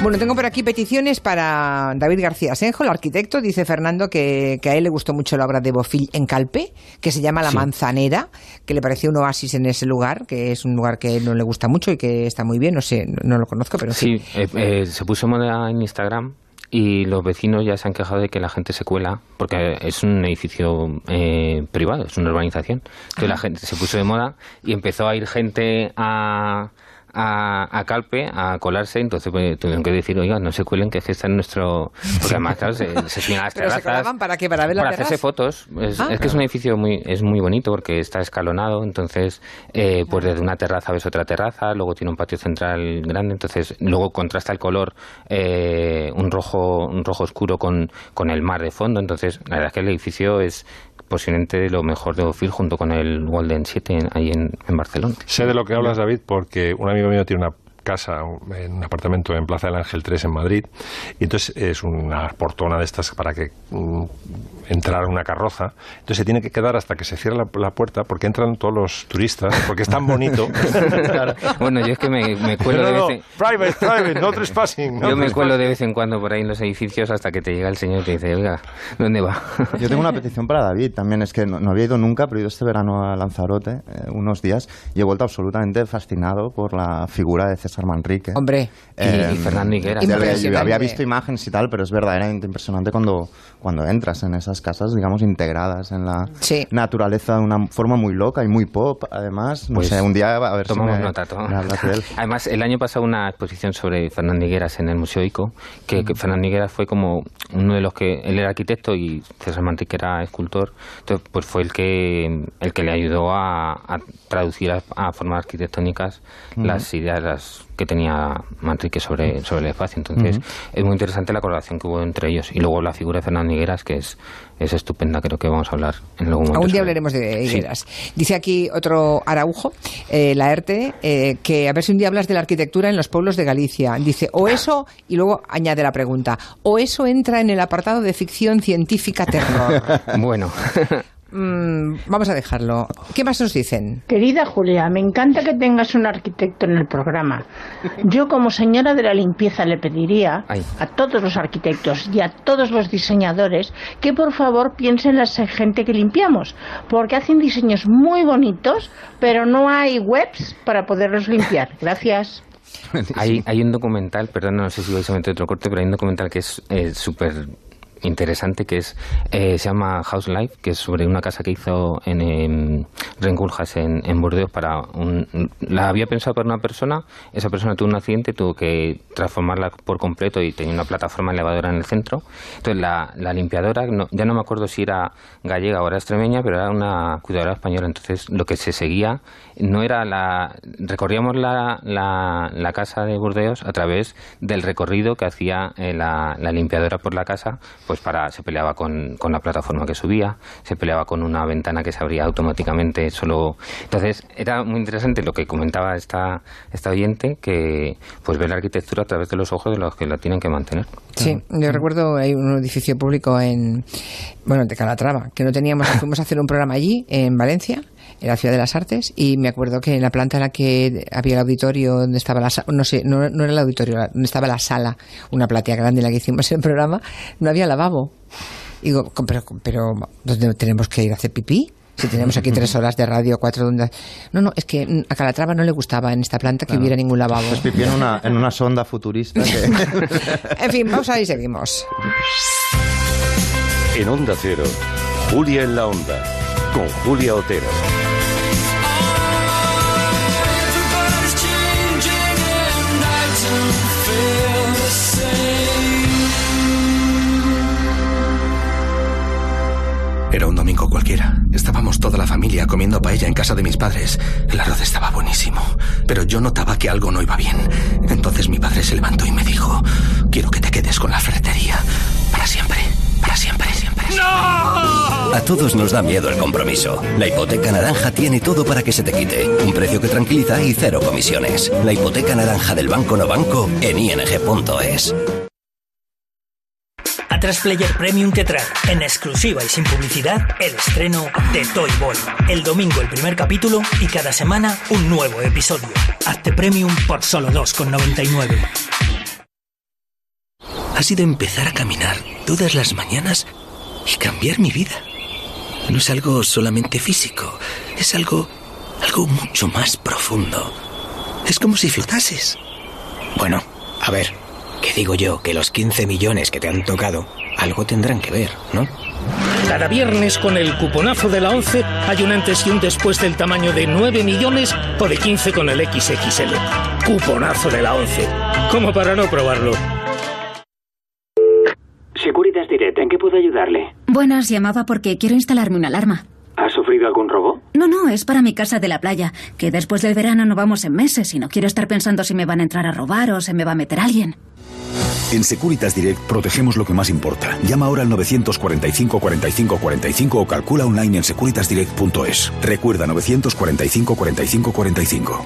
Bueno, tengo por aquí peticiones para David García Senjo, el arquitecto. Dice Fernando que, que a él le gustó mucho la obra de Bofill en Calpe, que se llama La Sí. Manzanera, que le pareció un oasis en ese lugar, que es un lugar que no le gusta mucho y que está muy bien. No sé, no, lo conozco, pero sí. Sí, eh, eh, se puso moda en Instagram y los vecinos ya se han quejado de que la gente se cuela porque es un edificio eh, privado, es una urbanización. Entonces la gente se puso de moda y empezó a ir gente a, a, a Calpe a colarse, entonces pues, tuvieron que decir, oiga, no se cuelen que es que está en nuestro... Porque además, claro, se, se a las Pero se terrazas. para qué, para ver para hacerse fotos. Es, Ah. es que es un edificio muy es muy bonito porque está escalonado, entonces eh, pues desde una terraza ves otra terraza, luego tiene un patio central grande, entonces luego contrasta el color eh, un rojo un rojo oscuro con, con el mar de fondo, entonces la verdad es que el edificio es posiblemente lo mejor de Ophir junto con el Golden 7 en- ahí en, en Barcelona. Sé de lo que hablas, David, porque un amigo mío tiene una casa, en un apartamento en Plaza del Ángel 3 en Madrid, y entonces es una portona de estas para que mm, entrar una carroza, entonces se tiene que quedar hasta que se cierre la, la puerta porque entran todos los turistas, porque es tan bonito. Bueno, yo es que me, me cuelo No, de no, vez en... private, private, no trespassing. no Yo me cuelo de vez en cuando por ahí en los edificios hasta que te llega el señor y te dice, oiga, ¿dónde va? Yo tengo una petición para David también, es que no, no había ido nunca, pero he ido este verano a Lanzarote eh, unos días y he vuelto absolutamente fascinado por la figura de César Manrique. Hombre. Y- y Fernando Higueras. ya había- visto imágenes y tal, pero es verdaderamente impresionante cuando, cuando entras en esas casas, digamos, integradas en la Sí. naturaleza de una forma muy loca y muy pop, además. No Pues sé, un día a ver Tomamos si me, nota, toma. me de él. Además, el año pasado una exposición sobre Fernando Higueras en el Museo ICO, que, que Fernando Higueras fue como uno de los que, él era arquitecto y César Manrique era escultor, entonces pues fue el que, el que le ayudó a, a traducir a, a formas arquitectónicas las ideas las que tenía Manrique sobre, sobre el espacio. Entonces, es muy interesante la colaboración que hubo entre ellos. Y luego la figura de Fernando Higueras, que es, es estupenda, creo que vamos a hablar en algún momento. Algún día hablaremos de Sí. Higueras. Dice aquí otro Araujo, eh, la ERTE, eh, que a ver si un día hablas de la arquitectura en los pueblos de Galicia. Dice, o eso, y luego añade la pregunta, o eso entra en el apartado de ficción científica terror. Bueno, Mm, vamos a dejarlo. ¿Qué más nos dicen? Querida Julia, me encanta que tengas un arquitecto en el programa. Yo como señora de la limpieza le pediría Ay. a todos los arquitectos y a todos los diseñadores que por favor piensen en la gente que limpiamos, porque hacen diseños muy bonitos, pero no hay webs para poderlos limpiar. Gracias. Hay, hay un documental, perdón, no sé si vais a meter otro corte, pero hay un documental que es eh, súper interesante que es eh, se llama House Life que es sobre una casa que hizo en, Renculjas en, en Burdeos para un, la había pensado para una persona esa persona tuvo un accidente tuvo que transformarla por completo y tenía una plataforma elevadora en el centro. Entonces la, la limpiadora no- ya no me acuerdo si era gallega o era extremeña pero era una cuidadora española. Entonces lo que se seguía no era la recorríamos la, la, la casa de Burdeos a través del recorrido que hacía eh, la, la limpiadora por la casa pues para se peleaba con, con la plataforma que subía se peleaba con una ventana que se abría automáticamente solo. Entonces era muy interesante lo que comentaba esta esta oyente que pues ver la arquitectura a través de los ojos de los que la tienen que mantener. Sí, yo recuerdo hay un edificio público en, bueno, de Calatrava, que no teníamos, fuimos a hacer un programa allí, en Valencia, en la Ciudad de las Artes, y me acuerdo que en la planta en la que había el auditorio, donde estaba la sa- no sé, no, no era el auditorio, donde estaba la sala, una platea grande en la que hicimos el programa, no había lavabo. Y digo, "Com- pero, pero, ¿dónde tenemos que ir a hacer pipí? Si tenemos aquí tres horas de radio, cuatro ondas. No, no, es que mm, a Calatrava no le gustaba en esta planta que hubiera ningún lavabo. Pues pipí en una, en una sonda futurista que... En fin, vamos a ver y seguimos. En Onda Cero, Julia en la Onda, con Julia Otero. Era un domingo cualquiera. Estábamos toda la familia comiendo paella en casa de mis padres. El arroz estaba buenísimo, pero yo notaba que algo no iba bien. Entonces mi padre se levantó y me dijo, quiero que te quedes con la ferretería. Para siempre, para siempre, siempre. A todos nos da miedo el compromiso. La hipoteca naranja tiene todo para que se te quite. Un precio que tranquiliza y cero comisiones. La hipoteca naranja del Banco No Banco en ing.es. Atresplayer Premium te trae, en exclusiva y sin publicidad, el estreno de Toy Boy. El domingo el primer capítulo y cada semana un nuevo episodio. Hazte Premium por solo 2,99. Ha sido empezar a caminar todas las mañanas y cambiar mi vida. No es algo solamente físico, es algo, algo mucho más profundo. Es como si flotases. Bueno, a ver, ¿qué digo yo? Que los 15 millones que te han tocado algo tendrán que ver, ¿no? Cada viernes con el cuponazo de la 11 hay un antes y un después del tamaño de 9 millones o de 15 con el XXL. Cuponazo de la 11. Como para no probarlo. Securitas Direct, ¿en qué puedo ayudarle? Buenas, llamaba porque quiero instalarme una alarma. ¿Ha sufrido algún robo? No, no, es para mi casa de la playa, que después del verano no vamos en meses y no quiero estar pensando si me van a entrar a robar o se me va a meter alguien. En Securitas Direct protegemos lo que más importa. Llama ahora al 945 45 45 o calcula online en securitasdirect.es. Recuerda 945 45 45.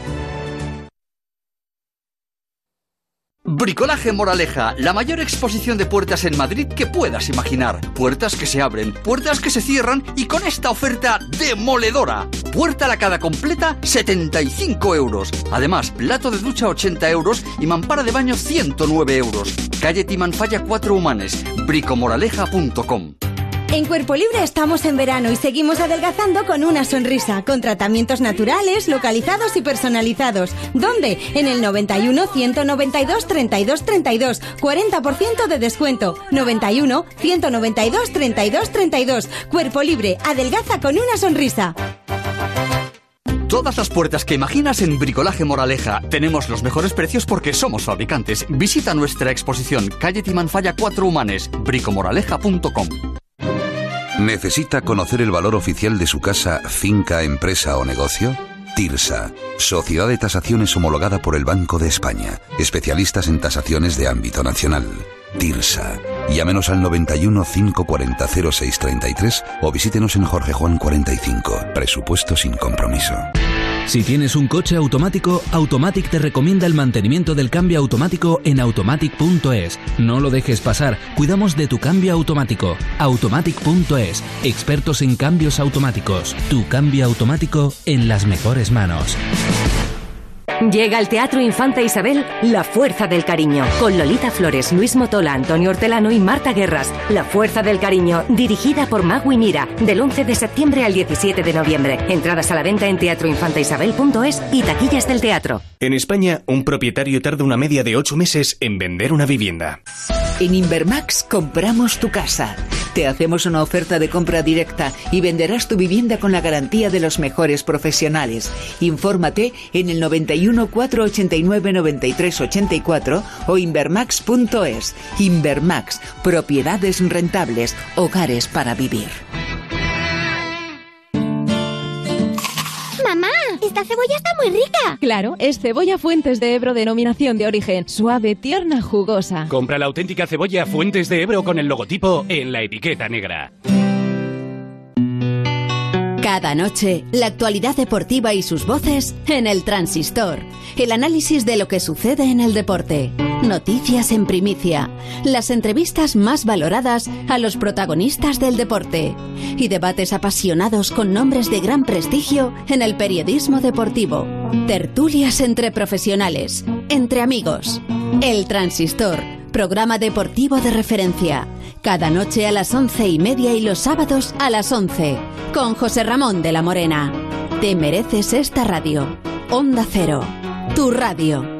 Bricolaje Moraleja, la mayor exposición de puertas en Madrid que puedas imaginar. Puertas que se abren, puertas que se cierran y con esta oferta demoledora. Puerta lacada completa, 75 euros. Además, plato de ducha 80 euros y mampara de baño 109 euros. Calle Timanfaya 4 Humanes, bricomoraleja.com. En Cuerpo Libre estamos en verano y seguimos adelgazando con una sonrisa, con tratamientos naturales, localizados y personalizados. ¿Dónde? En el 91 192 32 32, 40% de descuento. 91 192 32 32. Cuerpo Libre, adelgaza con una sonrisa. Todas las puertas que imaginas en Bricolaje Moraleja. Tenemos los mejores precios porque somos fabricantes. Visita nuestra exposición Calle Timanfaya 4 Humanes, bricomoraleja.com. ¿Necesita conocer el valor oficial de su casa, finca, empresa o negocio? TIRSA, Sociedad de Tasaciones homologada por el Banco de España, especialistas en tasaciones de ámbito nacional. TIRSA. Llámenos al 91 540 0633 o visítenos en Jorge Juan 45. Presupuesto sin compromiso. Si tienes un coche automático, Automatic te recomienda el mantenimiento del cambio automático en automatic.es. No lo dejes pasar, cuidamos de tu cambio automático. Automatic.es, expertos en cambios automáticos. Tu cambio automático en las mejores manos. Llega al Teatro Infanta Isabel La Fuerza del Cariño, con Lolita Flores, Luis Motola, Antonio Hortelano y Marta Guerras. La Fuerza del Cariño, dirigida por Magui Mira, del 11 de septiembre al 17 de noviembre. Entradas a la venta en teatroinfantaisabel.es y taquillas del teatro. En España, un propietario tarda una media de ocho meses en vender una vivienda. En Invermax compramos tu casa. Te hacemos una oferta de compra directa y venderás tu vivienda con la garantía de los mejores profesionales. Infórmate en el 91 489 93 84 o invermax.es. Invermax, propiedades rentables, hogares para vivir. ¡Esta cebolla está muy rica! Claro, es cebolla Fuentes de Ebro denominación de origen. Suave, tierna, jugosa. Compra la auténtica cebolla Fuentes de Ebro con el logotipo en la etiqueta negra. Cada noche, la actualidad deportiva y sus voces en el Transistor. El análisis de lo que sucede en el deporte. Noticias en primicia. Las entrevistas más valoradas a los protagonistas del deporte. Y debates apasionados con nombres de gran prestigio en el periodismo deportivo. Tertulias entre profesionales. Entre amigos. El Transistor. Programa deportivo de referencia. Cada noche a las once y media y los sábados a las once. Con José Ramón de la Morena. Te mereces esta radio. Onda Cero. Tu radio.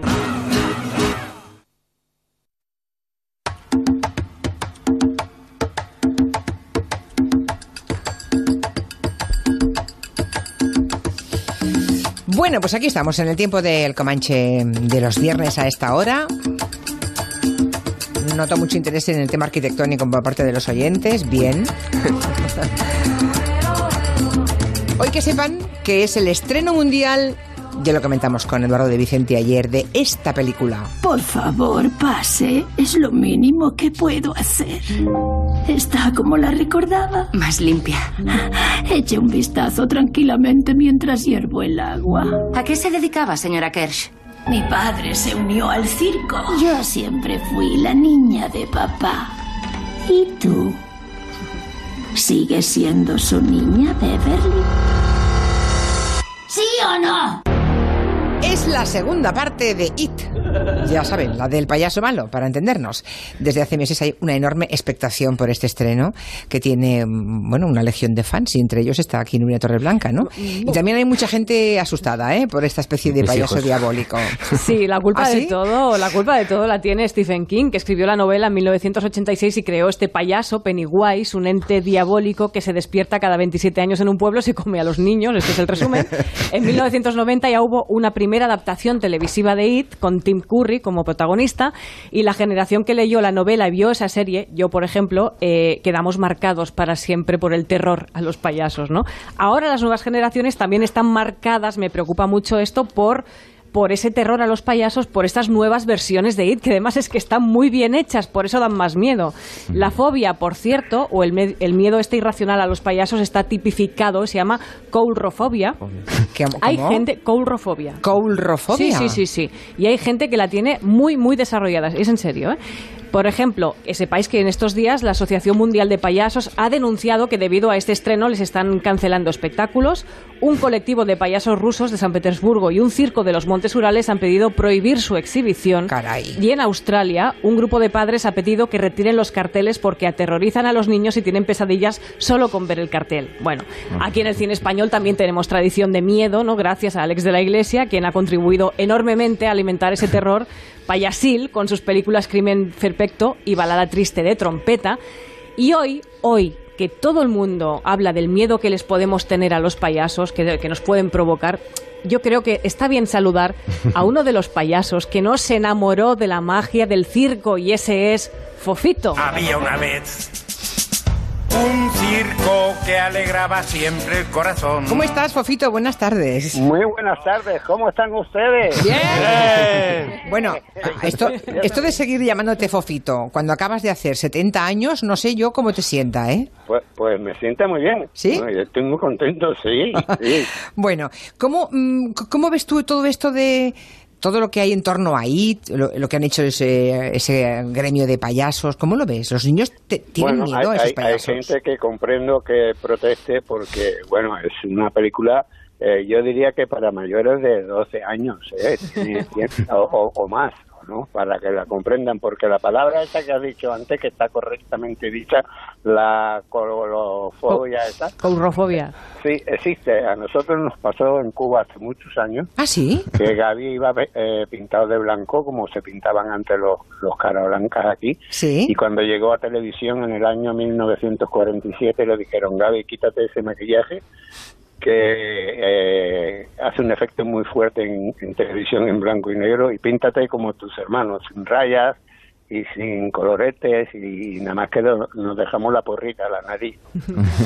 Bueno, pues aquí estamos en el tiempo del Comanche de los viernes a esta hora. Noto mucho interés en el tema arquitectónico por parte de los oyentes. Bien. Hoy que sepan que es el estreno mundial, ya lo comentamos con Eduardo de Vicente ayer, de esta película. Por favor, pase. Es lo mínimo que puedo hacer. Está como la recordaba. Más limpia. Eche un vistazo tranquilamente mientras hiervo el agua. ¿A qué se dedicaba, señora Kersh? Mi padre se unió al circo. Yo siempre fui la niña de papá. ¿Y tú? ¿Sigues siendo su niña, Beverly? ¿Sí o no? Es la segunda parte de It. Ya saben, la del payaso malo, para entendernos. Desde hace meses hay una enorme expectación por este estreno que tiene, mm, bueno, una legión de fans y entre ellos está aquí Nuria Torreblanca, ¿no? Y también hay mucha gente asustada, ¿eh? Por esta especie de payaso diabólico. Sí, la culpa ¿Ah, de sí? todo, la culpa de todo la tiene Stephen King, que escribió la novela en 1986 y creó este payaso Pennywise, un ente diabólico que se despierta cada 27 años en un pueblo, se come a los niños, este es el resumen. En 1990 ya hubo una primera adaptación televisiva de It con Tim Curry como protagonista y la generación que leyó la novela y vio esa serie, yo por ejemplo, eh, quedamos marcados para siempre por el terror a los payasos, ¿no? Ahora las nuevas generaciones también están marcadas, me preocupa mucho esto, por por ese terror a los payasos, por estas nuevas versiones de IT, que además es que están muy bien hechas, por eso dan más miedo. La fobia, por cierto, o el, el miedo este irracional a los payasos está tipificado, se llama coulrofobia. Hay gente, coulrofobia. ¿Coulrofobia? Sí, sí, sí, sí. Y hay gente que la tiene muy, muy desarrollada. Es en serio, ¿eh? Por ejemplo, que sepáis que en estos días la Asociación Mundial de Payasos ha denunciado que debido a este estreno les están cancelando espectáculos. Un colectivo de payasos rusos de San Petersburgo y un circo de los Montes Urales han pedido prohibir su exhibición. Y en Australia, un grupo de padres ha pedido que retiren los carteles porque aterrorizan a los niños y tienen pesadillas solo con ver el cartel. Bueno, aquí en el cine español también tenemos tradición de miedo, ¿no? Gracias a Alex de la Iglesia, quien ha contribuido enormemente a alimentar ese terror payasil con sus películas Crimen Perfecto y Balada Triste de Trompeta. Y hoy, hoy, que todo el mundo habla del miedo que les podemos tener a los payasos, que, que nos pueden provocar, yo creo que está bien saludar a uno de los payasos que no se enamoró de la magia del circo y ese es Fofito. Había una vez un circo que alegraba siempre el corazón. ¿Cómo estás, Fofito? Buenas tardes. Muy buenas tardes, ¿cómo están ustedes? Bien. Bueno, esto, esto de seguir llamándote Fofito, cuando acabas de hacer 70 años, no sé yo cómo te sienta, ¿eh? Pues, pues me sienta muy bien. ¿Sí? No, yo estoy muy contento, sí. sí. Bueno, ¿cómo, mm, ¿cómo ves tú todo esto de todo lo que hay en torno a IT, lo, lo que han hecho ese, ese gremio de payasos? ¿Cómo lo ves? ¿Los niños te- tienen Bueno, miedo a hay, esos hay- hay payasos? gente que comprendo que proteste porque, bueno, es una película, eh, yo diría que para mayores de 12 años, ¿eh? O, o- o más, ¿no? Para que la comprendan, porque la palabra esa que has dicho antes, que está correctamente dicha, la colofobia esa, sí, existe. A nosotros nos pasó en Cuba hace muchos años. ¿Ah, sí? que Gaby iba eh, pintado de blanco como se pintaban antes los, los cara blancas aquí. Sí. Y cuando llegó a televisión en el año 1947 le dijeron, Gaby, quítate ese maquillaje que eh, hace un efecto muy fuerte en, en televisión en blanco y negro y píntate como tus hermanos, sin rayas y sin coloretes y nada más que nos dejamos la porrita, la nariz.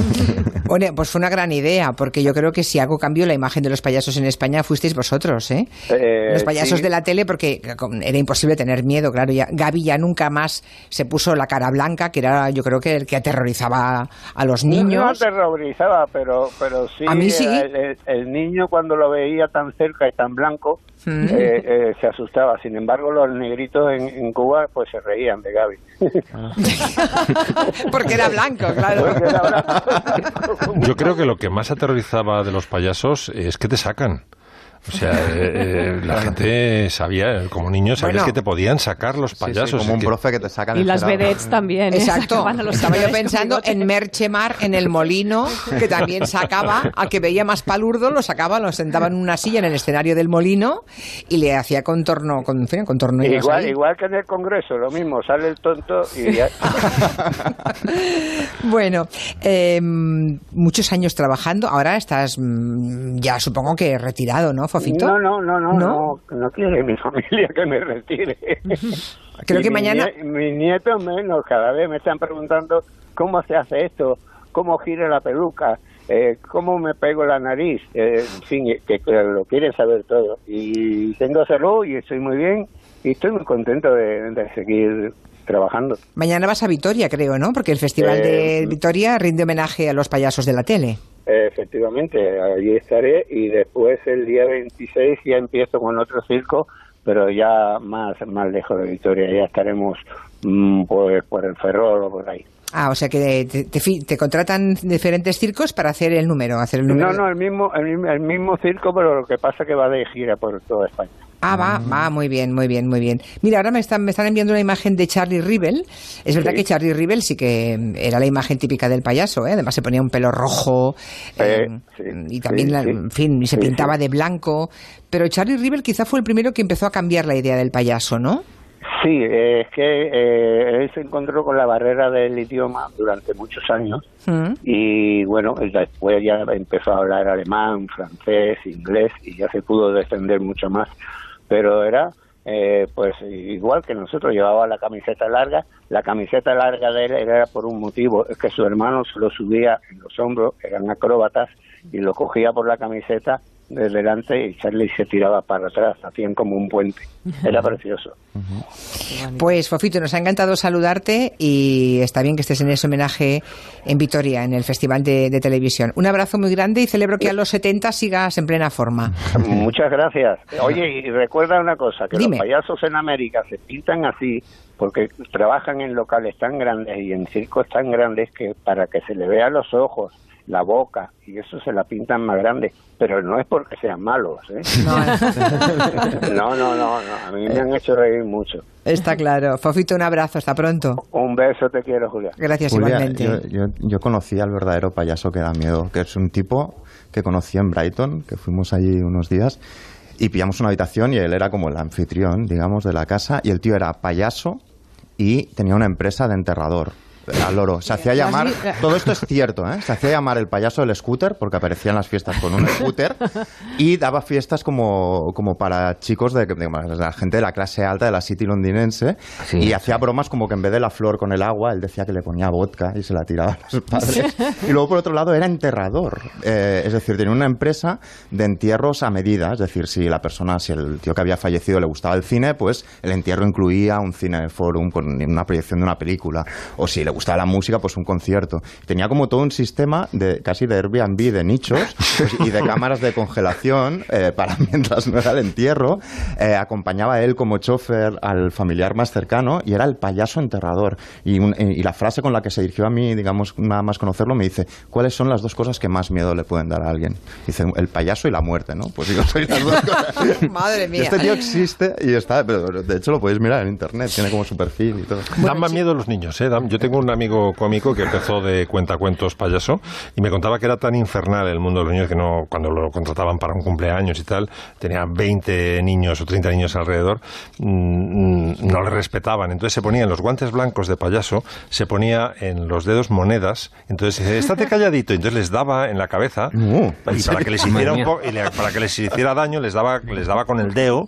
Bueno, pues fue una gran idea, porque yo creo que si algo cambió la imagen de los payasos en España fuisteis vosotros, ¿eh? Eh, los payasos sí. de la tele, porque era imposible tener miedo, claro. Ya, Gaby ya nunca más se puso la cara blanca, que era yo creo que el que aterrorizaba a los No niños. aterrorizaba, pero, pero sí, A mí sí. El, el- el niño cuando lo veía tan cerca y tan blanco Mm. eh, eh, se asustaba. Sin embargo, los negritos en, en Cuba pues se reían de Gaby. porque era blanco, claro. Yo creo que lo que más aterrorizaba de los payasos es que te sacan. O sea, eh, eh, la gente sabía, como niño, sabías Bueno. que te podían sacar los payasos. como un que- profe que te sacan Y las vedettes también. ¿eh? Exacto. Los Estaba yo pensando en Merchemar, en el molino, que también sacaba, a que veía más palurdo, lo sacaba, lo sentaba en una silla en el escenario del molino y le hacía contorno, con, en fin, contorno igual, igual que en el Congreso, lo mismo, sale el tonto y ya- Bueno, eh, muchos años trabajando, ahora estás mm, ya supongo que retirado, ¿no, No, no, no, no, ¿No? no, no quiere mi familia que me retire. Creo Y que mi mañana- nie- mis nietos menos, cada vez me están preguntando cómo se hace esto, cómo gira la peluca, eh, cómo me pego la nariz, eh, en fin, que, que lo quieren saber todo. Y tengo salud y estoy muy bien y estoy muy contento de, de seguir trabajando. Mañana vas a Vitoria, creo, ¿no? Porque el Festival de Eh, Vitoria rinde homenaje a los payasos de la tele. Efectivamente, allí estaré y después el día 26 ya empiezo con otro circo, pero ya más, más lejos de Vitoria, ya estaremos mm, pues, por el Ferrol o por ahí. Ah, o sea que te, te te contratan diferentes circos para hacer el número, hacer el número. No, no, el mismo, el, mismo- el mismo circo, pero lo que pasa que va de gira por toda España. Ah, va, va, muy bien, muy bien, muy bien. Mira, ahora me están, me están enviando una imagen de Charlie Rivel. Es verdad Sí. que Charlie Rivel sí que mm, era la imagen típica del payaso, ¿eh? Además se ponía un pelo rojo eh, y también, sí, la- en fin, y se pintaba de blanco. Pero Charlie Rivel quizá fue el primero que empezó a cambiar la idea del payaso, ¿no? Sí, eh, es que eh, él se encontró con la barrera del idioma durante muchos años Mm. y bueno, después ya empezó a hablar alemán, francés, inglés y ya se pudo defender mucho más. Pero era eh, pues igual que nosotros llevaba la camiseta larga, la camiseta larga de él era por un motivo, es que su hermano se lo subía en los hombros, eran acróbatas y lo cogía por la camiseta de delante y Charlie se tiraba para atrás, hacían como un puente. Era precioso. Pues Fofito, nos ha encantado saludarte y está bien que estés en ese homenaje en Vitoria, en el Festival de, de Televisión. Un abrazo muy grande y celebro que a los 70 sigas en plena forma. Muchas gracias. Oye, y recuerda una cosa, que Dime. los payasos en América se pintan así porque trabajan en locales tan grandes y en circos tan grandes que para que se le vea los ojos, la boca, y eso se la pintan más grande, pero no es porque sean malos, ¿eh? No, no, no, no, a mí me han hecho reír mucho. Está claro. Fofito, un abrazo. Hasta pronto. Un beso, te quiero, Julia. Gracias Julia, igualmente. Yo, yo, yo conocí al verdadero payaso que da miedo, que es un tipo que conocí en Brighton, que fuimos allí unos días y pillamos una habitación y él era como el anfitrión, digamos, de la casa y el tío era payaso y tenía una empresa de enterrador. Al loro. Se hacía llamar. Todo esto es cierto, ¿eh? Se hacía llamar el payaso del scooter porque aparecía en las fiestas con un scooter y daba fiestas como, como para chicos de, de- de la gente de la clase alta de la City londinense y hacía bromas como que en vez de la flor con el agua, él decía que le ponía vodka y se la tiraba a los padres. Y luego, por otro lado, era enterrador. Eh, es decir, tenía una empresa de entierros a medida. Es decir, si la persona, si el tío que había fallecido le gustaba el cine, pues el entierro incluía un cineforum con una proyección de una película. O si le gustaba la música, pues un concierto. Tenía como todo un sistema de casi de Airbnb de nichos pues, y de cámaras de congelación eh, para mientras no era el entierro. Eh, acompañaba a él como chofer al familiar más cercano y era el payaso enterrador. Y, un- eh, y la frase con la que se dirigió a mí, digamos, nada más conocerlo, me dice, ¿cuáles son las dos cosas que más miedo le pueden dar a alguien? Dice, el payaso y la muerte, ¿no? Pues digo, soy las dos cosas. Madre Y mía. este tío existe y está, pero de hecho lo podéis mirar en internet, tiene como su perfil y todo. Dan más miedo los niños, ¿eh? Dan- Yo tengo un amigo cómico que empezó de cuentacuentos payaso y me contaba que era tan infernal el mundo de los niños que no, cuando lo contrataban para un cumpleaños y tal, tenía 20 niños o 30 niños alrededor, mm, no le respetaban. Entonces se ponía en los guantes blancos de payaso, se ponía en los dedos monedas, entonces dice, estate calladito, entonces les daba en la cabeza y para que les hiciera un y le- para que les hiciera daño les daba les daba con el dedo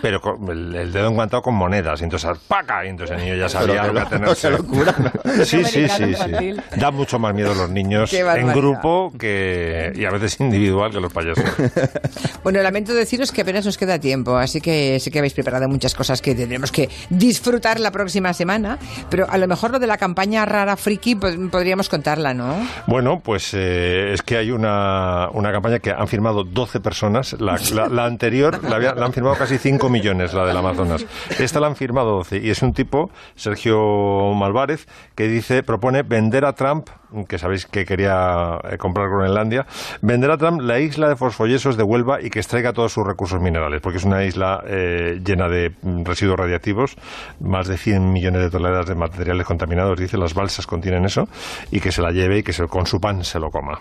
pero con el, el dedo enguantado con monedas entonces ¡paca! y entonces el niño ya sabía Pero lo que lo- locura, ¿no? Sí sí sí, Infantil. sí da mucho más miedo los niños en grupo que y a veces individual que los payasos Bueno, lamento deciros que apenas nos queda tiempo, así que sé que habéis preparado muchas cosas que tendremos que disfrutar la próxima semana, pero a lo mejor lo de la campaña rara friki pod- podríamos contarla, ¿no? Bueno, pues eh, es que hay una, una campaña que han firmado 12 personas. La, la- la anterior la, había- la han firmado casi 5 millones, la del Amazonas. Esta la han firmado 12. Y es un tipo, Sergio Malvarez, que dice, propone vender a Trump, que sabéis que quería eh, comprar Groenlandia, vender a Trump la isla de fosfollesos de Huelva y que extraiga todos sus recursos minerales, porque es una isla eh, llena de mm, residuos radiactivos, más de 100 millones de toneladas de materiales contaminados, dice, las balsas contienen eso, y que se la lleve y que se- con su pan se lo coma.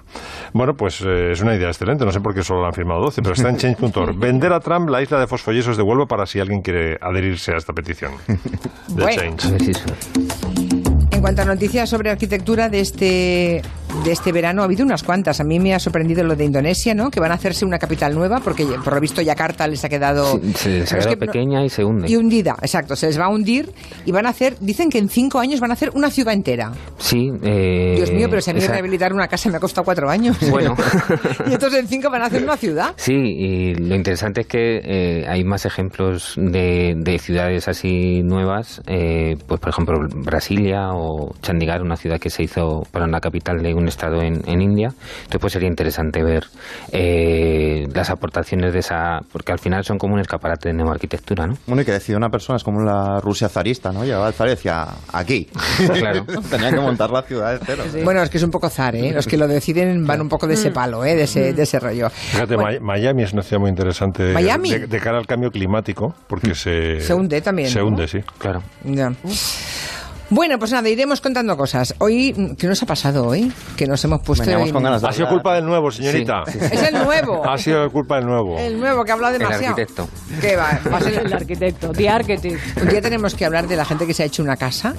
Bueno, pues eh, es una idea excelente, no sé por qué solo la han firmado 12, pero está en change.org. Vender a Trump la isla de fosfollesos de Huelva para si alguien quiere adherirse a esta petición. De Bueno. Change. En cuanto a noticias sobre arquitectura de este de este verano ha habido unas cuantas. A mí me ha sorprendido lo de Indonesia, ¿no? Que van a hacerse una capital nueva porque por lo visto Yakarta les ha quedado se Pero ha es quedado que pequeña y se hunde. y hundida, exacto. Se les va a hundir y van a hacer, dicen que en cinco años van a hacer una ciudad entera. Sí. eh, Dios mío, pero si a mí esa- rehabilitar una casa me ha costado cuatro años. Bueno. y entonces en cinco van a hacer una ciudad. Sí, y lo interesante es que eh, hay más ejemplos de, de ciudades así nuevas, eh, pues por ejemplo Brasilia o Chandigarh, una ciudad que se hizo para una capital de un estado en, en India. Entonces pues sería interesante ver eh, las aportaciones de esa, porque al final son como un escaparate de nueva arquitectura, ¿no? Bueno, y que decía una persona, es como la Rusia zarista, ¿no? Llegaba al zar y decía, aquí. Claro. Tenían que montar la ciudad de cero. Bueno, es que es un poco zar, ¿eh? Los que lo deciden van un poco de ese palo, ¿eh? De ese, de ese rollo. Fíjate, Bueno, Mi- Miami es una ciudad muy interesante de- ¿Miami? De, de cara al cambio climático, porque se... Se hunde también, Se ¿no? hunde, sí. Claro. Ya. Bueno, pues nada, iremos contando cosas. Hoy, ¿qué nos ha pasado hoy? Que nos hemos puesto... Veníamos en- con ganas de Ha sido culpa del nuevo, señorita. Sí, sí, sí. Es el nuevo. Ha sido culpa del nuevo. El nuevo que habla El demasiado. arquitecto. ¿Qué va? Va a ser El arquitecto, The Architect. Un día tenemos que hablar de la gente que se ha hecho una casa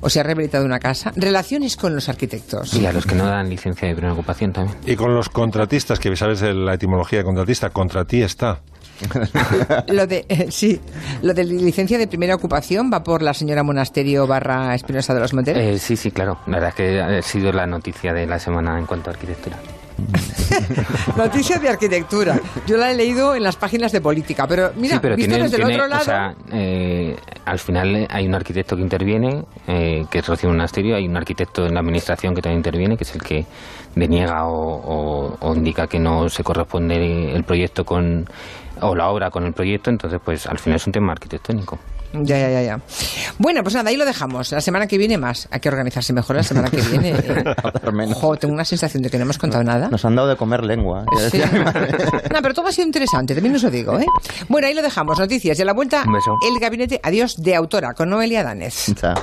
o se ha rehabilitado una casa. Relaciones con los arquitectos. Y a los que no dan licencia de primera ocupación también. Y con los contratistas, que sabes la etimología de contratista, contra ti está. Lo de, eh, sí, lo de licencia de primera ocupación va por la señora Monasterio barra Espinosa de los Monteros. Eh, sí, sí, claro. La verdad es que ha sido la noticia de la semana en cuanto a arquitectura. Noticia de arquitectura. Yo la he leído en las páginas de política, pero mira, sí, pero visto tiene- desde el tiene- otro lado... o sea, eh, al final hay un arquitecto que interviene, eh, que es Rocío Monasterio, hay un arquitecto en la administración que también interviene, que es el que deniega o, o- o indica que no se corresponde el proyecto con o la obra con el proyecto, entonces pues al final es un tema arquitectónico. Ya, ya, ya, ya. Bueno, pues nada, ahí lo dejamos. La semana que viene más. Hay que organizarse mejor la semana que viene. eh. Jo, tengo una sensación de que no hemos contado nada. Nos han dado de comer lengua. Sí. No, pero todo ha sido interesante, también os lo digo, ¿eh? Bueno, ahí lo dejamos. Noticias. Y a la vuelta, Un beso. el gabinete Adiós de autora con Noelia Danez. Chao.